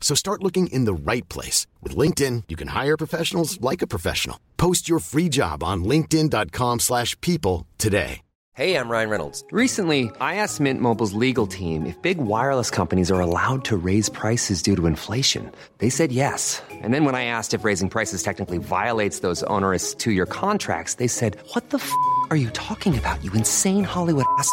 So start looking in the right place. With LinkedIn, you can hire professionals like a professional. Post your free job on linkedin.com slash people today. Hey, I'm Ryan Reynolds. Recently, I asked Mint Mobile's legal team if big wireless companies are allowed to raise prices due to inflation. They said yes. And then when I asked if raising prices technically violates those onerous two-year contracts, they said, what the f*** are you talking about, you insane Hollywood ass?"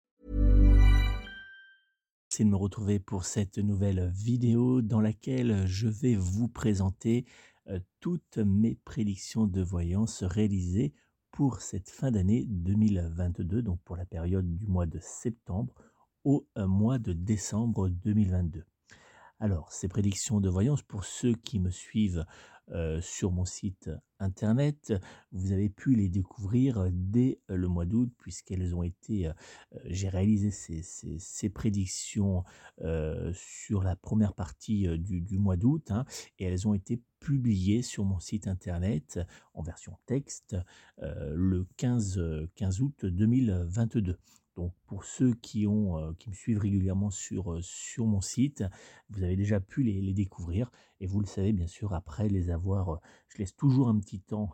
De me retrouver pour cette nouvelle vidéo dans laquelle je vais vous présenter euh, toutes mes prédictions de voyance réalisées pour cette fin d'année 2022, donc pour la période du mois de septembre au euh, mois de décembre 2022. Alors, ces prédictions de voyance, pour ceux qui me suivent euh, sur mon site internet, vous avez pu les découvrir dès le mois d'août, puisqu'elles ont été, euh, j'ai réalisé ces, ces- prédictions euh, sur la première partie euh, du, du mois d'août, hein, et elles ont été publiées sur mon site internet en version texte euh, le 15, euh, 15 août 2022. Donc pour ceux qui, ont, euh, qui me suivent régulièrement sur, euh, sur mon site, vous avez déjà pu les, découvrir. Et vous le savez bien sûr, après les avoir, euh, je laisse toujours un petit temps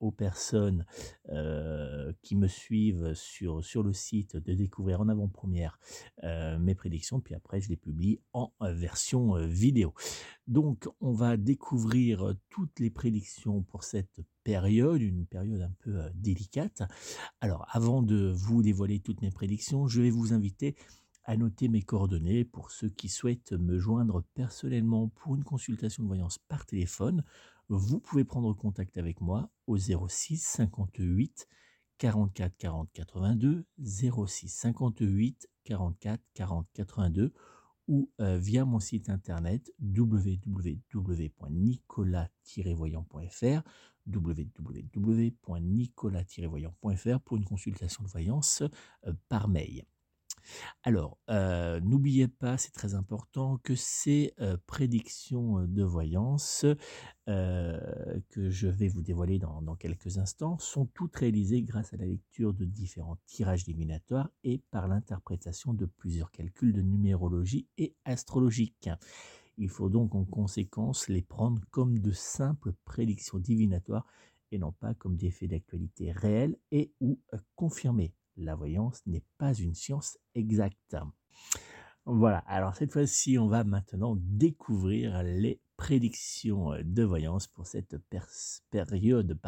aux personnes euh, qui me suivent sur, sur le site de découvrir en avant-première euh, mes prédictions. Puis après, je les publie en euh, version euh, vidéo. Donc on va découvrir euh, toutes les prédictions pour cette période, une période un peu euh, délicate. Alors, avant de vous dévoiler toutes mes prédictions, je vais vous inviter à noter mes coordonnées pour ceux qui souhaitent me joindre personnellement pour une consultation de voyance par téléphone. Vous pouvez prendre contact avec moi au 06 58 44 40 82, 06 58 44 40 82 ou euh, via mon site internet www.nicolas-voyant.fr pour une consultation de voyance euh, par mail. Alors, euh, n'oubliez pas, c'est très important, que ces euh, prédictions euh, de voyance que je vais vous dévoiler dans, quelques instants sont toutes réalisées grâce à la lecture de différents tirages divinatoires et par l'interprétation de plusieurs calculs de numérologie et astrologique. Il faut donc en conséquence les prendre comme de simples prédictions divinatoires et non pas comme des faits d'actualité réels et ou confirmés. La voyance n'est pas une science exacte. Voilà, alors cette fois-ci, on va maintenant découvrir les prédictions euh, de voyance pour cette période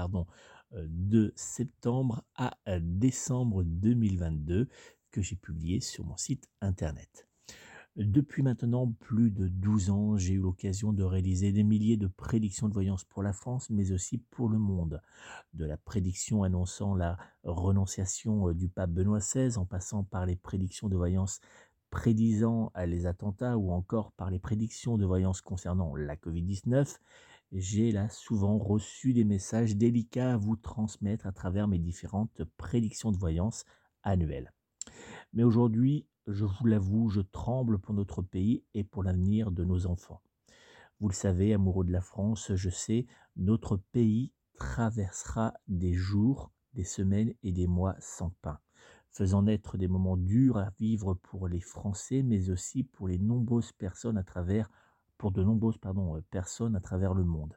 euh, de septembre à euh, décembre 2022 que j'ai publié sur mon site internet. Depuis maintenant plus de 12 ans, j'ai eu l'occasion de réaliser des milliers de prédictions de voyance pour la France, mais aussi pour le monde. De la prédiction annonçant la renonciation euh, du pape Benoît XVI, en passant par les prédictions de voyance prédisant euh, les attentats ou encore par les prédictions de voyance concernant la Covid-19, j'ai là souvent reçu des messages délicats à vous transmettre à travers mes différentes prédictions de voyance annuelles. Mais aujourd'hui, je vous l'avoue, je tremble pour notre pays et pour l'avenir de nos enfants. Vous le savez, amoureux de la France, je sais, notre pays traversera des jours, des semaines et des mois sans pain. faisant naître des moments durs à vivre pour les Français, mais aussi pour les nombreuses personnes à travers, pour de nombreuses pardon, personnes à travers le monde.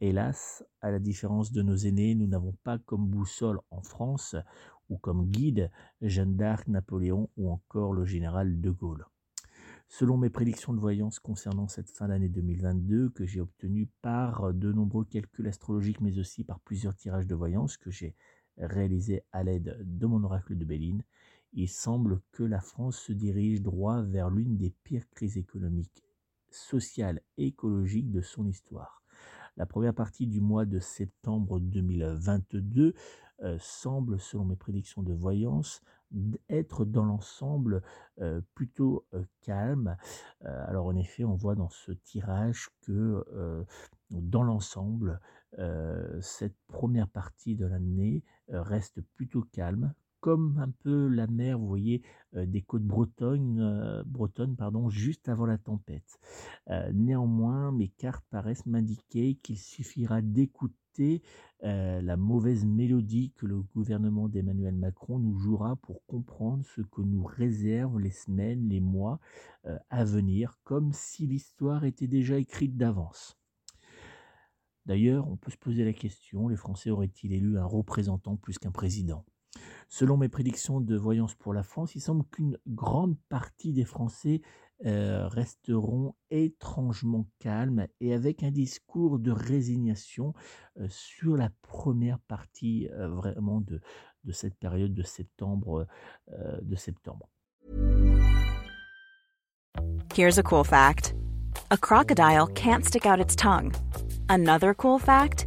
Hélas, à la différence de nos aînés, nous n'avons pas comme boussole en France ou comme guide Jeanne d'Arc, Napoléon ou encore le général de Gaulle. Selon mes prédictions de voyance concernant cette fin d'année 2022 que j'ai obtenues par de nombreux calculs astrologiques mais aussi par plusieurs tirages de voyance que j'ai réalisés à l'aide de mon oracle de Béline, il semble que la France se dirige droit vers l'une des pires crises économiques, sociales et écologiques de son histoire. La première partie du mois de septembre 2022 euh, semble, selon mes prédictions de voyance, être dans l'ensemble euh, plutôt euh, calme. alors en effet, on voit dans ce tirage que dans l'ensemble, cette première partie de l'année reste plutôt calme, comme un peu la mer, vous voyez, des côtes bretonnes, bretonnes pardon, juste avant la tempête. Néanmoins, mes cartes paraissent m'indiquer qu'il suffira d'écouter la mauvaise mélodie que le gouvernement d'Emmanuel Macron nous jouera pour comprendre ce que nous réservent les semaines, les mois à venir, comme si l'histoire était déjà écrite d'avance. D'ailleurs, on peut se poser la question, les Français auraient-ils élu un représentant plus qu'un président? Selon mes prédictions de voyance pour la France, il semble qu'une grande partie des Français euh, resteront étrangement calmes et avec un discours de résignation euh, sur la première partie euh, vraiment de, cette période de septembre. de septembre. Here's a cool fact. A crocodile can't stick out its tongue. Another cool fact.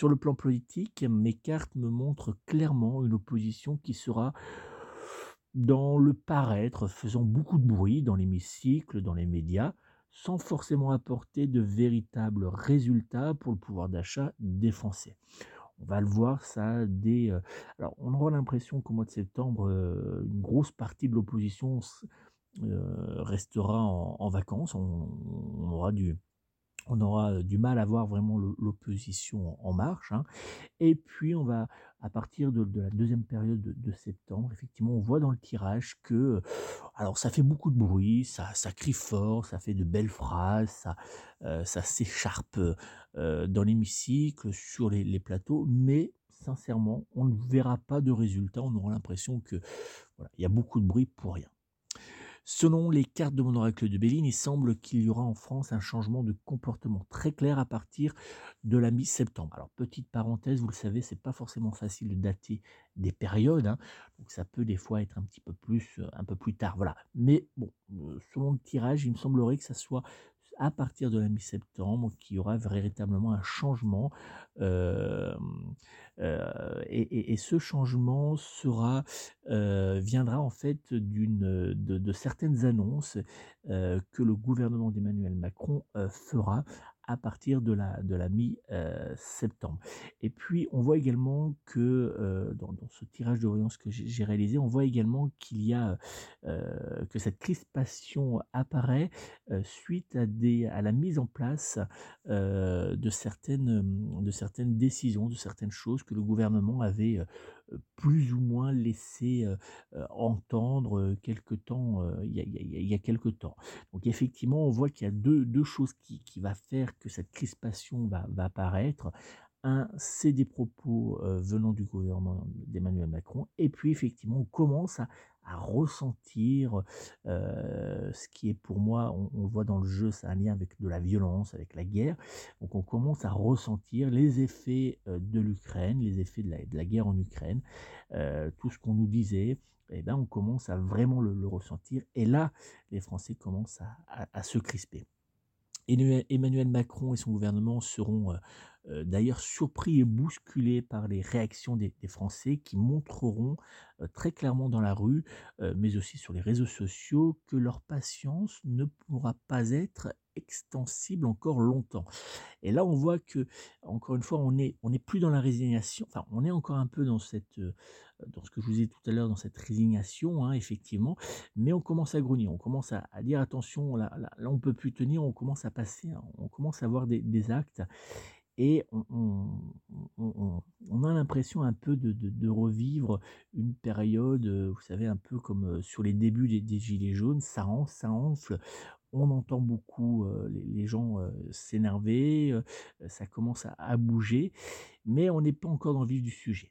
Sur le plan politique, mes cartes me montrent clairement une opposition qui sera dans le paraître, faisant beaucoup de bruit dans l'hémicycle, dans les médias, sans forcément apporter de véritables résultats pour le pouvoir d'achat des Français. On va le voir ça dès... Euh, alors on aura l'impression qu'au mois de septembre, euh, une grosse partie de l'opposition euh, restera en, vacances. on aura du on aura du mal à voir vraiment l'opposition en marche. Hein. Et puis, on va, à partir de, la deuxième période de, septembre, effectivement, on voit dans le tirage que, alors, ça fait beaucoup de bruit, ça, crie fort, ça fait de belles phrases, ça, s'écharpe dans l'hémicycle, sur les, les, plateaux, mais sincèrement, on ne verra pas de résultat. On aura l'impression que, voilà, il y a beaucoup de bruit pour rien. Selon les cartes de mon oracle de Béline, il semble qu'il y aura en France un changement de comportement très clair à partir de la mi-septembre. Alors petite parenthèse, vous le savez, c'est pas forcément facile de dater des périodes, hein. donc ça peut des fois être un petit peu plus, un peu plus tard, voilà. Mais bon, euh, selon le tirage, il me semblerait que ça soit à partir de la mi-septembre qu'il y aura véritablement un changement. Euh, euh, et, ce changement euh, viendra en fait de, certaines annonces que le gouvernement d'Emmanuel Macron fera à partir de la, de la mi-septembre. Et puis, on voit également que euh, dans, ce tirage de voyance que j'ai réalisé, on voit également qu'il y a euh, que cette crispation apparaît euh, suite à, des, à la mise en place de, certaines, de certaines décisions, de certaines choses que le gouvernement avait plus ou moins laissé entendre quelque temps, il y, a, quelque temps. Donc effectivement, on voit qu'il y a deux, choses qui, qui faire que cette crispation va, va apparaître. Un, c'est des propos venant du gouvernement d'Emmanuel Macron, et puis effectivement, on commence à, à ressentir ce qui est pour moi, on, voit dans le jeu, ça a un lien avec de la violence, avec la guerre. Donc on commence à ressentir les effets de l'Ukraine, les effets de la, guerre en Ukraine, tout ce qu'on nous disait. Et eh ben, on commence à vraiment le, ressentir. Et là, les Français commencent à se crisper. Emmanuel Macron et son gouvernement seront euh, d'ailleurs surpris et bousculés par les réactions des, Français qui montreront euh, très clairement dans la rue, euh, mais aussi sur les réseaux sociaux, que leur patience ne pourra pas être extensible encore longtemps. Et là, on voit que, encore une fois, on n'est plus dans la résignation, enfin, on est encore un peu dans ce que je vous ai tout à l'heure, dans cette résignation, hein, effectivement, mais on commence à grogner, on commence à, dire attention, là, on peut plus tenir, on commence à passer, hein, on commence à avoir des actes et on, a l'impression un peu de, revivre une période, vous savez, un peu comme sur les débuts des, Gilets jaunes, ça, ça enfle, on entend beaucoup les, gens s'énerver, ça commence à, bouger, mais on n'est pas encore dans le vif du sujet.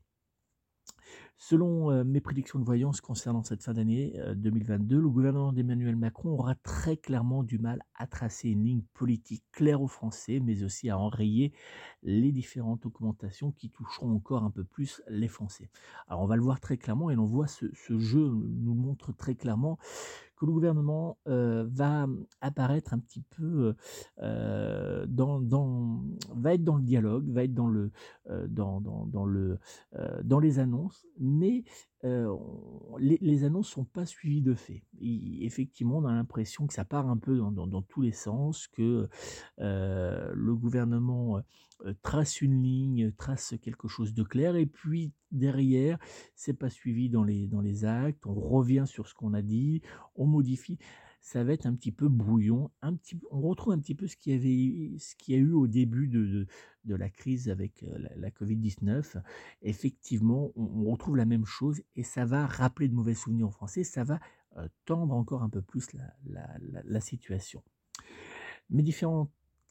Selon euh, mes prédictions de voyance concernant cette fin d'année 2022, euh, le gouvernement d'Emmanuel Macron aura très clairement du mal à tracer une ligne politique claire aux Français, mais aussi à enrayer les différentes augmentations qui toucheront encore un peu plus les Français. Alors on va le voir très clairement et l'on voit ce, ce jeu nous montre très clairement que le gouvernement va apparaître un petit peu dans, dans, va être dans le dialogue, va être dans le dans, dans, dans, le dans les annonces, mais les, annonces sont pas suivies de faits. effectivement, on a l'impression que ça part un peu dans, dans tous les sens, que le gouvernement trace une ligne, trace quelque chose de clair, et puis derrière, c'est pas suivi dans les, dans les actes, on revient sur ce qu'on a dit, on modifie. Ça va être un petit peu brouillon, un petit, on retrouve un petit peu ce qu'il y avait, ce qu'il a eu au début de, de, la crise avec la, Covid-19. Effectivement, on, retrouve la même chose et ça va rappeler de mauvais souvenirs en Français, ça va tendre encore un peu plus la, la, situation. Mes différents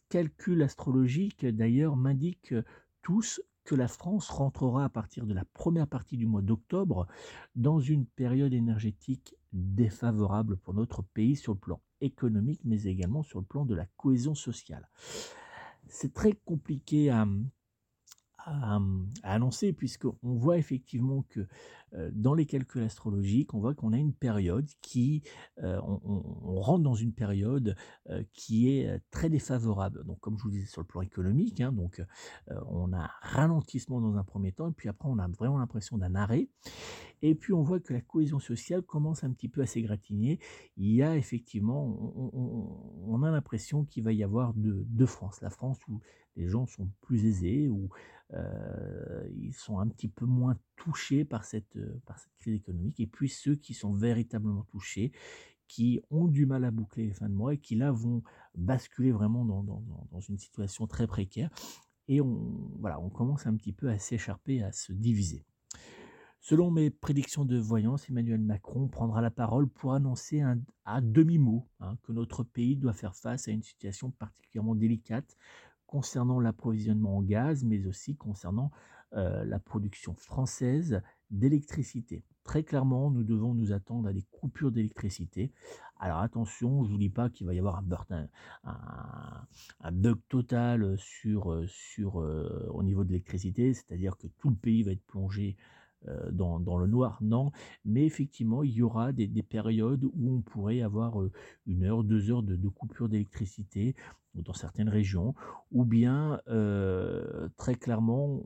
calculs astrologiques, d'ailleurs, m'indiquent tous que la France rentrera à partir de la première partie du mois d'octobre dans une période énergétique défavorable pour notre pays sur le plan économique, mais également sur le plan de la cohésion sociale. C'est très compliqué à, à, annoncer, puisqu'on voit effectivement que dans les calculs astrologiques, on voit qu'on a une période qui, on, rentre dans une période qui est très défavorable. Donc, comme je vous disais sur le plan économique, hein, donc on a un ralentissement dans un premier temps, et puis après on a vraiment l'impression d'un arrêt. Et puis on voit que la cohésion sociale commence un petit peu à s'égratigner. Il y a effectivement, on, a l'impression qu'il va y avoir deux, deux France. La France où les gens sont plus aisés, où ils sont un petit peu moins touchés par cette, crise économique, et puis ceux qui sont véritablement touchés, qui ont du mal à boucler les fins de mois et qui là vont basculer vraiment dans une situation très précaire. Et on, voilà, on commence un petit peu à s'écharper, à se diviser. Selon mes prédictions de voyance, Emmanuel Macron prendra la parole pour annoncer un, à demi-mot hein, que notre pays doit faire face à une situation particulièrement délicate concernant l'approvisionnement en gaz, mais aussi concernant euh, la production française d'électricité. Très clairement, nous devons nous attendre à des coupures d'électricité. Alors attention, je ne vous dis pas qu'il va y avoir un, bug total sur, sur, euh, au niveau de l'électricité, c'est-à-dire que tout le pays va être plongé euh, dans, dans, le noir, non, mais effectivement, il y aura des, des périodes où on pourrait avoir une heure, deux heures de, de coupure d'électricité dans certaines régions, ou bien euh, très clairement,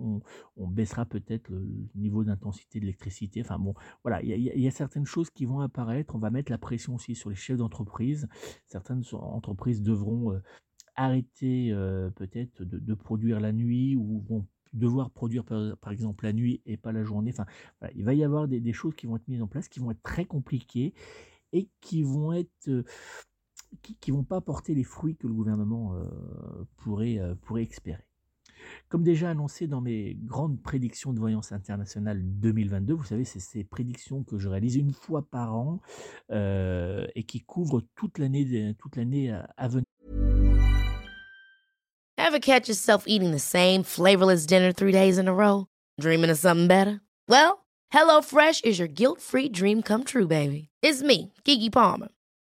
on, baissera peut-être le niveau d'intensité de l'électricité. Enfin bon, voilà, il y, a certaines choses qui vont apparaître. On va mettre la pression aussi sur les chefs d'entreprise. Certaines entreprises devront arrêter euh, peut-être de, de, produire la nuit ou vont devoir produire par, exemple la nuit et pas la journée. Enfin, il va y avoir des, choses qui vont être mises en place, qui vont être très compliquées et qui vont être euh, qui, vont pas porter les fruits que le gouvernement euh, pourrait, euh, pourrait espérer. Comme déjà annoncé dans mes grandes prédictions de voyance internationale 2022, vous savez, c'est ces prédictions que je réalise une fois par an et qui couvrent toute l'année toute l'année à venir. Ever catch yourself eating the same flavorless dinner three days in a row? Dreaming of something better? Well, HelloFresh is your guilt-free dream come true, baby. It's me, Kiki Palmer.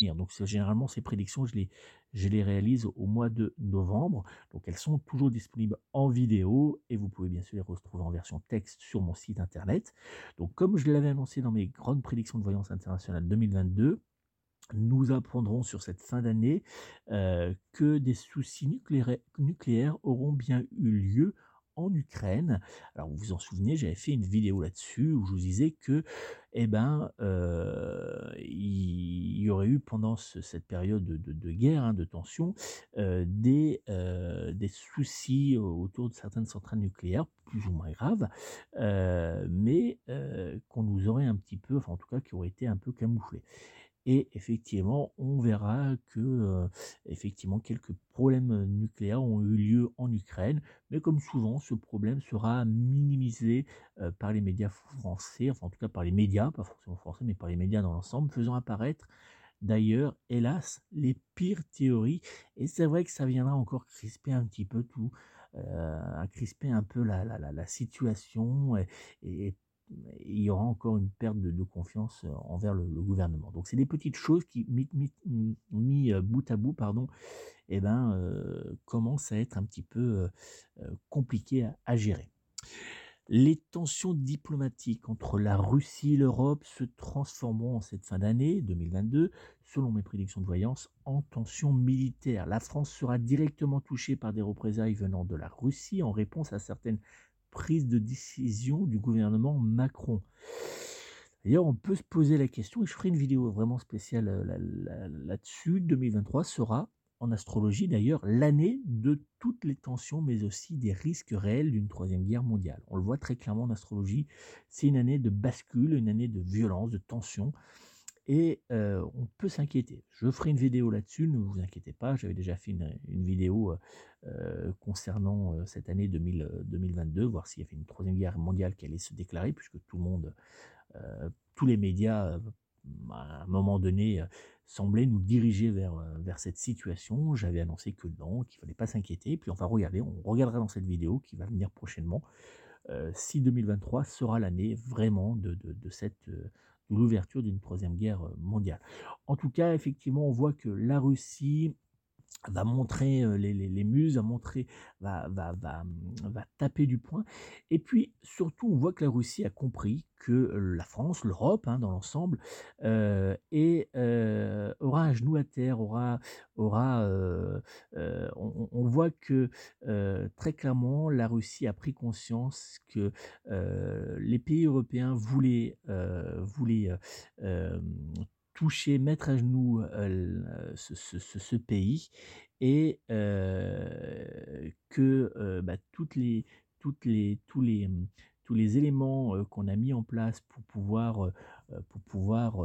Donc généralement ces prédictions, je les, réalise au mois de novembre. Donc elles sont toujours disponibles en vidéo et vous pouvez bien sûr les retrouver en version texte sur mon site internet. Donc comme je l'avais annoncé dans mes grandes prédictions de voyance internationale 2022, nous apprendrons sur cette fin d'année euh, que des soucis nucléaires auront bien eu lieu en Ukraine. Alors vous vous en souvenez, j'avais fait une vidéo là-dessus où je vous disais que, eh ben, euh, il y aurait eu pendant cette période de, guerre, hein, de tension, euh, des, euh, des soucis autour de certaines centrales nucléaires, plus ou moins graves, mais qu'on nous aurait un petit peu, enfin en tout cas qui auraient été un peu camouflés. Et effectivement, on verra que effectivement quelques problèmes nucléaires ont eu lieu en Ukraine, mais comme souvent, ce problème sera minimisé par les médias français, enfin en tout cas par les médias, pas forcément français, mais par les médias dans l'ensemble, faisant apparaître d'ailleurs, hélas, les pires théories. Et c'est vrai que ça viendra encore crisper un petit peu tout, à crisper un peu la, la, la, situation et, et, il y aura encore une perte de, confiance euh, envers le, gouvernement. Donc c'est des petites choses qui, mis, euh, bout à bout, pardon, eh ben, euh, commencent à être un petit peu compliquées à, gérer. Les tensions diplomatiques entre la Russie et l'Europe se transformeront en cette fin d'année 2022, selon mes prédictions de voyance, en tensions militaires. La France sera directement touchée par des représailles venant de la Russie en réponse à certaines prise de décision du gouvernement Macron. D'ailleurs, on peut se poser la question, et je ferai une vidéo vraiment spéciale euh, là-dessus, 2023 sera, en astrologie d'ailleurs, l'année de toutes les tensions, mais aussi des risques réels d'une troisième guerre mondiale. On le voit très clairement en astrologie, c'est une année de bascule, une année de violence, de tension, et euh, on peut s'inquiéter. Je ferai une vidéo là-dessus, ne vous inquiétez pas, j'avais déjà fait une, vidéo euh, euh, concernant cette année 2022, voir s'il y avait une troisième guerre mondiale qui allait se déclarer, puisque tout le monde, tous les médias, à un moment donné, semblaient nous diriger vers, vers cette situation. J'avais annoncé que non, qu'il ne fallait pas s'inquiéter, puis on va regarder, on regardera dans cette vidéo qui va venir prochainement, si 2023 sera l'année vraiment de, de cette l'ouverture d'une troisième guerre mondiale. En tout cas, effectivement, on voit que la Russie va montrer les, les, muses, va montrer, va, va, va, va, taper du poing. Et puis surtout, on voit que la Russie a compris que la France, l'Europe hein, dans l'ensemble, euh, et, aura un genou à terre, aura, aura on, on, voit que très clairement, la Russie a pris conscience que les pays européens voulaient, voulaient toucher, mettre à genoux ce, pays et que bah, toutes les, toutes les, tous, les, mmh, tous les éléments qu'on a mis en place pour pouvoir, pour pouvoir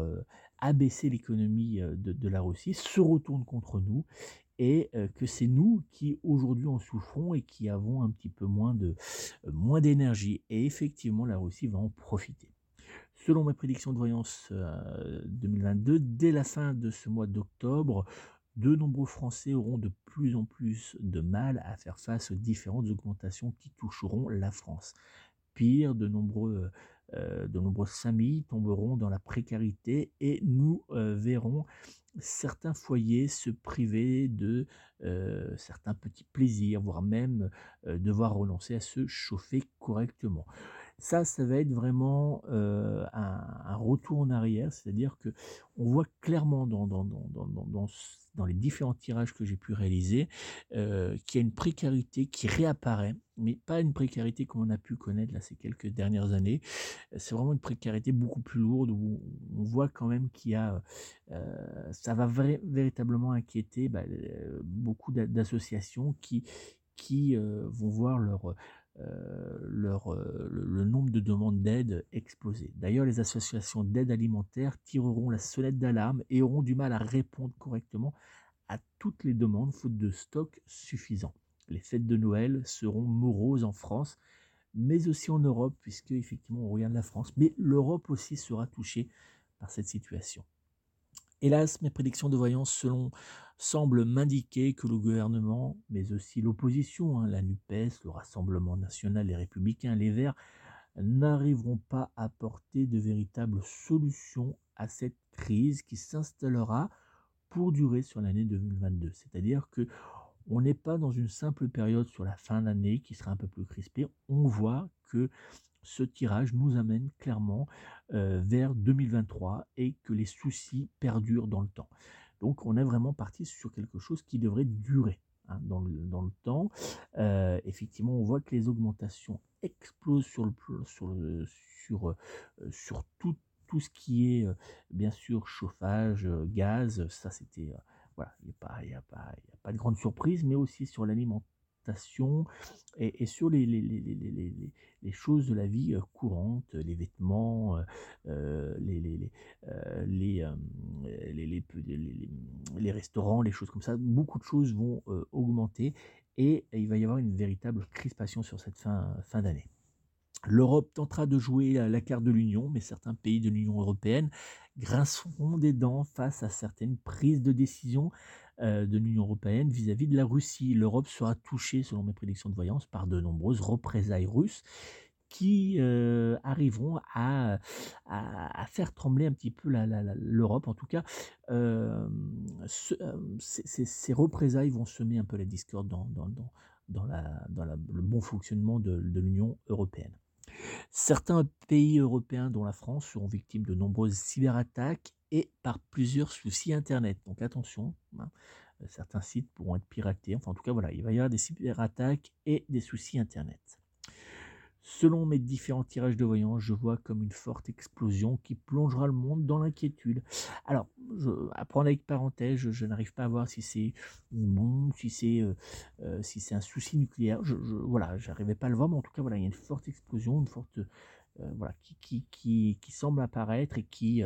abaisser l'économie de, de, la Russie se retournent contre nous et que c'est nous qui aujourd'hui en souffrons et qui avons un petit peu moins moins d'énergie et effectivement la Russie va en profiter. Selon mes prédictions de voyance 2022, dès la fin de ce mois d'octobre, de nombreux Français auront de plus en plus de mal à faire face aux différentes augmentations qui toucheront la France. Pire, de nombreux, euh, de nombreuses familles tomberont dans la précarité et nous euh, verrons certains foyers se priver de euh, certains petits plaisirs, voire même devoir renoncer à se chauffer correctement. Ça, ça va être vraiment un, un, retour en arrière, c'est-à-dire que on voit clairement dans, les différents tirages que j'ai pu réaliser, euh, qu'il y a une précarité qui réapparaît, mais pas une précarité comme on a pu connaître là ces quelques dernières années. C'est vraiment une précarité beaucoup plus lourde où on voit quand même qu'il y a, euh, ça va véritablement inquiéter bah, euh, beaucoup d'associations qui vont voir leur euh, leur, euh, le, nombre de demandes d'aide exploser. D'ailleurs, les associations d'aide alimentaire tireront la sonnette d'alarme et auront du mal à répondre correctement à toutes les demandes faute de stock suffisant. Les fêtes de Noël seront moroses en France, mais aussi en Europe, puisque effectivement on regarde la France, mais l'Europe aussi sera touchée par cette situation. Hélas, mes prédictions de voyance semblent m'indiquer que le gouvernement, mais aussi l'opposition, hein, la NUPES, le Rassemblement national, les républicains, les Verts, n'arriveront pas à apporter de véritables solutions à cette crise qui s'installera pour durer sur l'année 2022. C'est-à-dire que on n'est pas dans une simple période sur la fin d'année qui sera un peu plus crispée. On voit que ce tirage nous amène clairement euh, vers 2023 et que les soucis perdurent dans le temps. Donc on est vraiment parti sur quelque chose qui devrait durer hein, dans, le, temps. Euh, effectivement, on voit que les augmentations explosent sur, le, sur, euh, tout, ce qui est bien sûr chauffage, gaz, ça c'était... voilà, il n'y a, pas, de grande surprise, mais aussi sur et, sur les, choses de la vie euh, courante, les vêtements, euh, euh, les, restaurants, les choses comme ça. Beaucoup de choses vont augmenter et il va y avoir une véritable crispation sur cette fin d'année. L'Europe tentera de jouer la carte de l'Union, mais certains pays de l'Union européenne grinceront des dents face à certaines prises de décision euh, de l'Union européenne vis-à-vis de la Russie. L'Europe sera touchée, selon mes prédictions de voyance, par de nombreuses représailles russes qui euh, arriveront à, faire trembler un petit peu l'Europe. En tout cas, euh, ces, représailles vont semer un peu la discorde dans, dans, le bon fonctionnement de l'Union européenne. Certains pays européens, dont la France, seront victimes de nombreuses cyberattaques et par plusieurs soucis Internet. Donc attention, hein, certains sites pourront être piratés. Enfin, en tout cas, voilà, il va y avoir des cyberattaques et des soucis Internet. Selon mes différents tirages de voyance, je vois comme une forte explosion qui plongera le monde dans l'inquiétude. Alors, je, à prendre avec parenthèse, je, n'arrive pas à voir si c'est une bombe, si c'est euh, euh, si c'est un souci nucléaire. Je, je voilà, j'arrivais pas à le voir, mais en tout cas, voilà, il y a une forte explosion, une forte euh, voilà, qui, qui, qui, qui, semble apparaître et qui,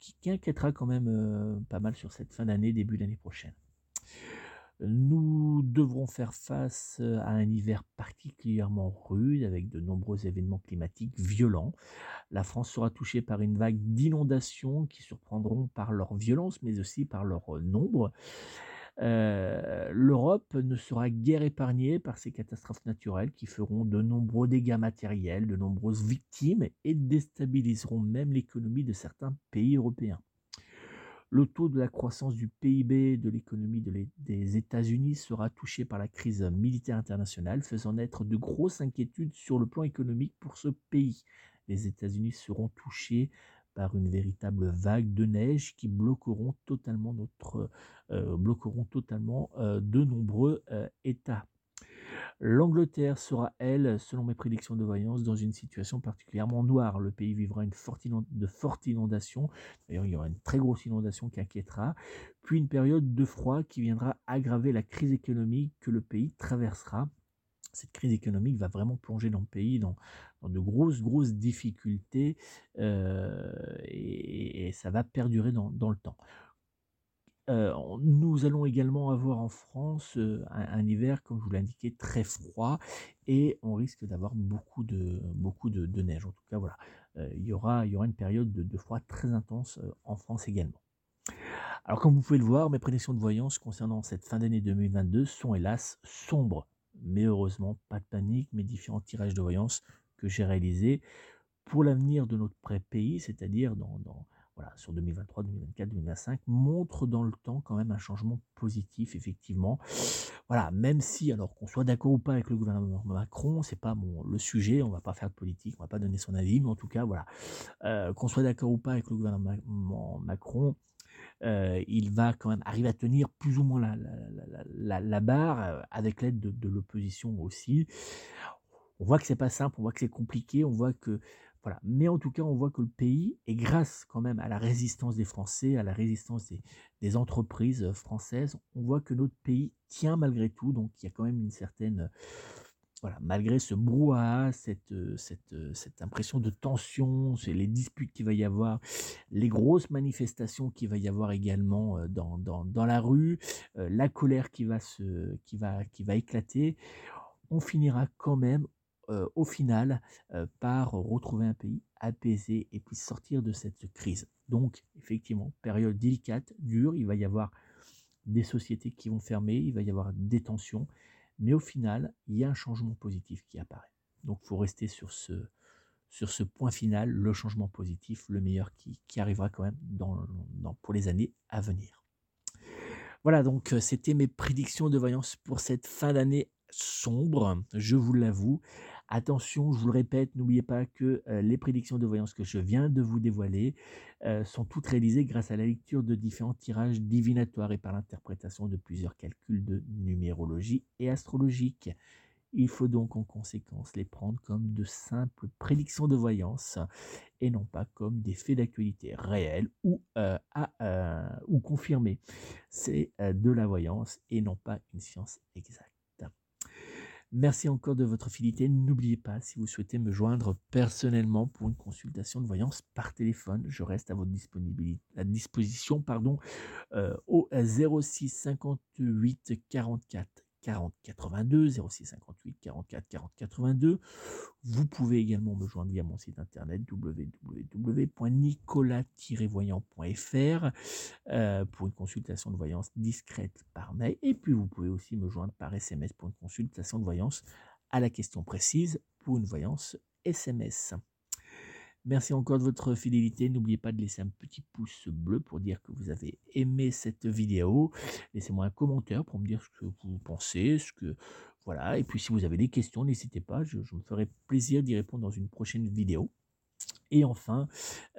qui, inquiétera quand même pas mal sur cette fin d'année, début d'année prochaine. Nous devrons faire face à un hiver particulièrement rude avec de nombreux événements climatiques violents. La France sera touchée par une vague d'inondations qui surprendront par leur violence mais aussi par leur nombre. L'Europe ne sera guère épargnée par ces catastrophes naturelles qui feront de nombreux dégâts matériels, de nombreuses victimes et déstabiliseront même l'économie de certains pays européens. Le taux de la croissance du PIB de l'économie des États-Unis sera touché par la crise militaire internationale, faisant naître de grosses inquiétudes sur le plan économique pour ce pays. Les États-Unis seront touchés par une véritable vague de neige qui bloqueront totalement euh, euh, de nombreux euh, États. L'Angleterre sera, elle, selon mes prédictions de voyance, dans une situation particulièrement noire. Le pays vivra de fortes inondations. D'ailleurs, il y aura une très grosse inondation qui inquiétera. Puis une période de froid qui viendra aggraver la crise économique que le pays traversera. Cette crise économique va vraiment plonger dans le pays dans, de grosses, grosses difficultés euh, et, ça va perdurer dans le temps. Nous allons également avoir en France un, hiver, comme je vous l'ai indiqué, très froid et on risque d'avoir beaucoup de, beaucoup de, neige. En tout cas, voilà, il, y aura, il y aura une période de, froid très intense en France également. Alors, comme vous pouvez le voir, mes prédictions de voyance concernant cette fin d'année 2022 sont hélas sombres. Mais heureusement, pas de panique, mes différents tirages de voyance que j'ai réalisés pour l'avenir de notre pré-pays, c'est-à-dire dans voilà, sur 2023, 2024, 2025, montre dans le temps quand même un changement positif, effectivement. Voilà, même si, alors qu'on soit d'accord ou pas avec le gouvernement Macron, c'est pas le sujet, on va pas faire de politique, on va pas donner son avis, mais en tout cas, voilà, euh, qu'on soit d'accord ou pas avec le gouvernement Macron, euh, il va quand même arriver à tenir plus ou moins la, la, la, barre euh, avec l'aide de, de l'opposition aussi. On voit que c'est pas simple, on voit que c'est compliqué, on voit que mais en tout cas, on voit que le pays, et grâce quand même à la résistance des Français, à la résistance des, entreprises françaises, on voit que notre pays tient malgré tout. Donc il y a quand même une certaine, voilà, malgré ce brouhaha, cette, cette, cette impression de tension, les disputes qu'il va y avoir, les grosses manifestations qu'il va y avoir également dans, dans, dans la rue, la colère qui va, se, qui, va, qui va éclater, on finira quand même au final par retrouver un pays apaisé et puis sortir de cette crise. Donc effectivement, période délicate, dure, il va y avoir des sociétés qui vont fermer, il va y avoir des tensions, mais au final, il y a un changement positif qui apparaît. Donc il faut rester sur ce, sur ce point final, le changement positif, le meilleur qui, arrivera quand même dans, pour les années à venir. Voilà, donc c'était mes prédictions de voyance pour cette fin d'année sombre, je vous l'avoue. Attention, je vous le répète, n'oubliez pas que euh, les prédictions de voyance que je viens de vous dévoiler euh, sont toutes réalisées grâce à la lecture de différents tirages divinatoires et par l'interprétation de plusieurs calculs de numérologie et astrologique. Il faut donc en conséquence les prendre comme de simples prédictions de voyance et non pas comme des faits d'actualité réels ou, euh, ou confirmés. C'est de la voyance et non pas une science exacte. Merci encore de votre fidélité. N'oubliez pas, si vous souhaitez me joindre personnellement pour une consultation de voyance par téléphone, je reste à votre disponibilité, à disposition pardon, euh, au 06 58 44 40 82 06 58 44 40 82. Vous pouvez également me joindre via mon site internet www.nicolas-voyant.fr euh, pour une consultation de voyance discrète par mail. Et puis vous pouvez aussi me joindre par SMS pour une consultation de voyance à la question précise pour une voyance SMS. Merci encore de votre fidélité. N'oubliez pas de laisser un petit pouce bleu pour dire que vous avez aimé cette vidéo. Laissez-moi un commentaire pour me dire ce que vous pensez, voilà. Et puis si vous avez des questions, n'hésitez pas. Je, me ferai plaisir d'y répondre dans une prochaine vidéo. Et enfin,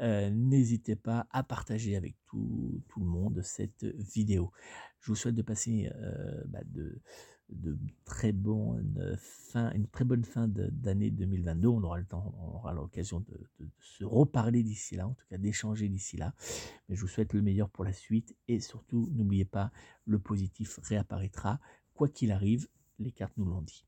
euh, n'hésitez pas à partager avec tout, le monde cette vidéo. Je vous souhaite de passer euh, bah, de de très bonne fin, une très bonne fin d'année 2022. On aura le temps, on aura l'occasion de, se reparler d'ici là, en tout cas d'échanger d'ici là. Mais je vous souhaite le meilleur pour la suite et surtout, n'oubliez pas, le positif réapparaîtra. Quoi qu'il arrive, les cartes nous l'ont dit.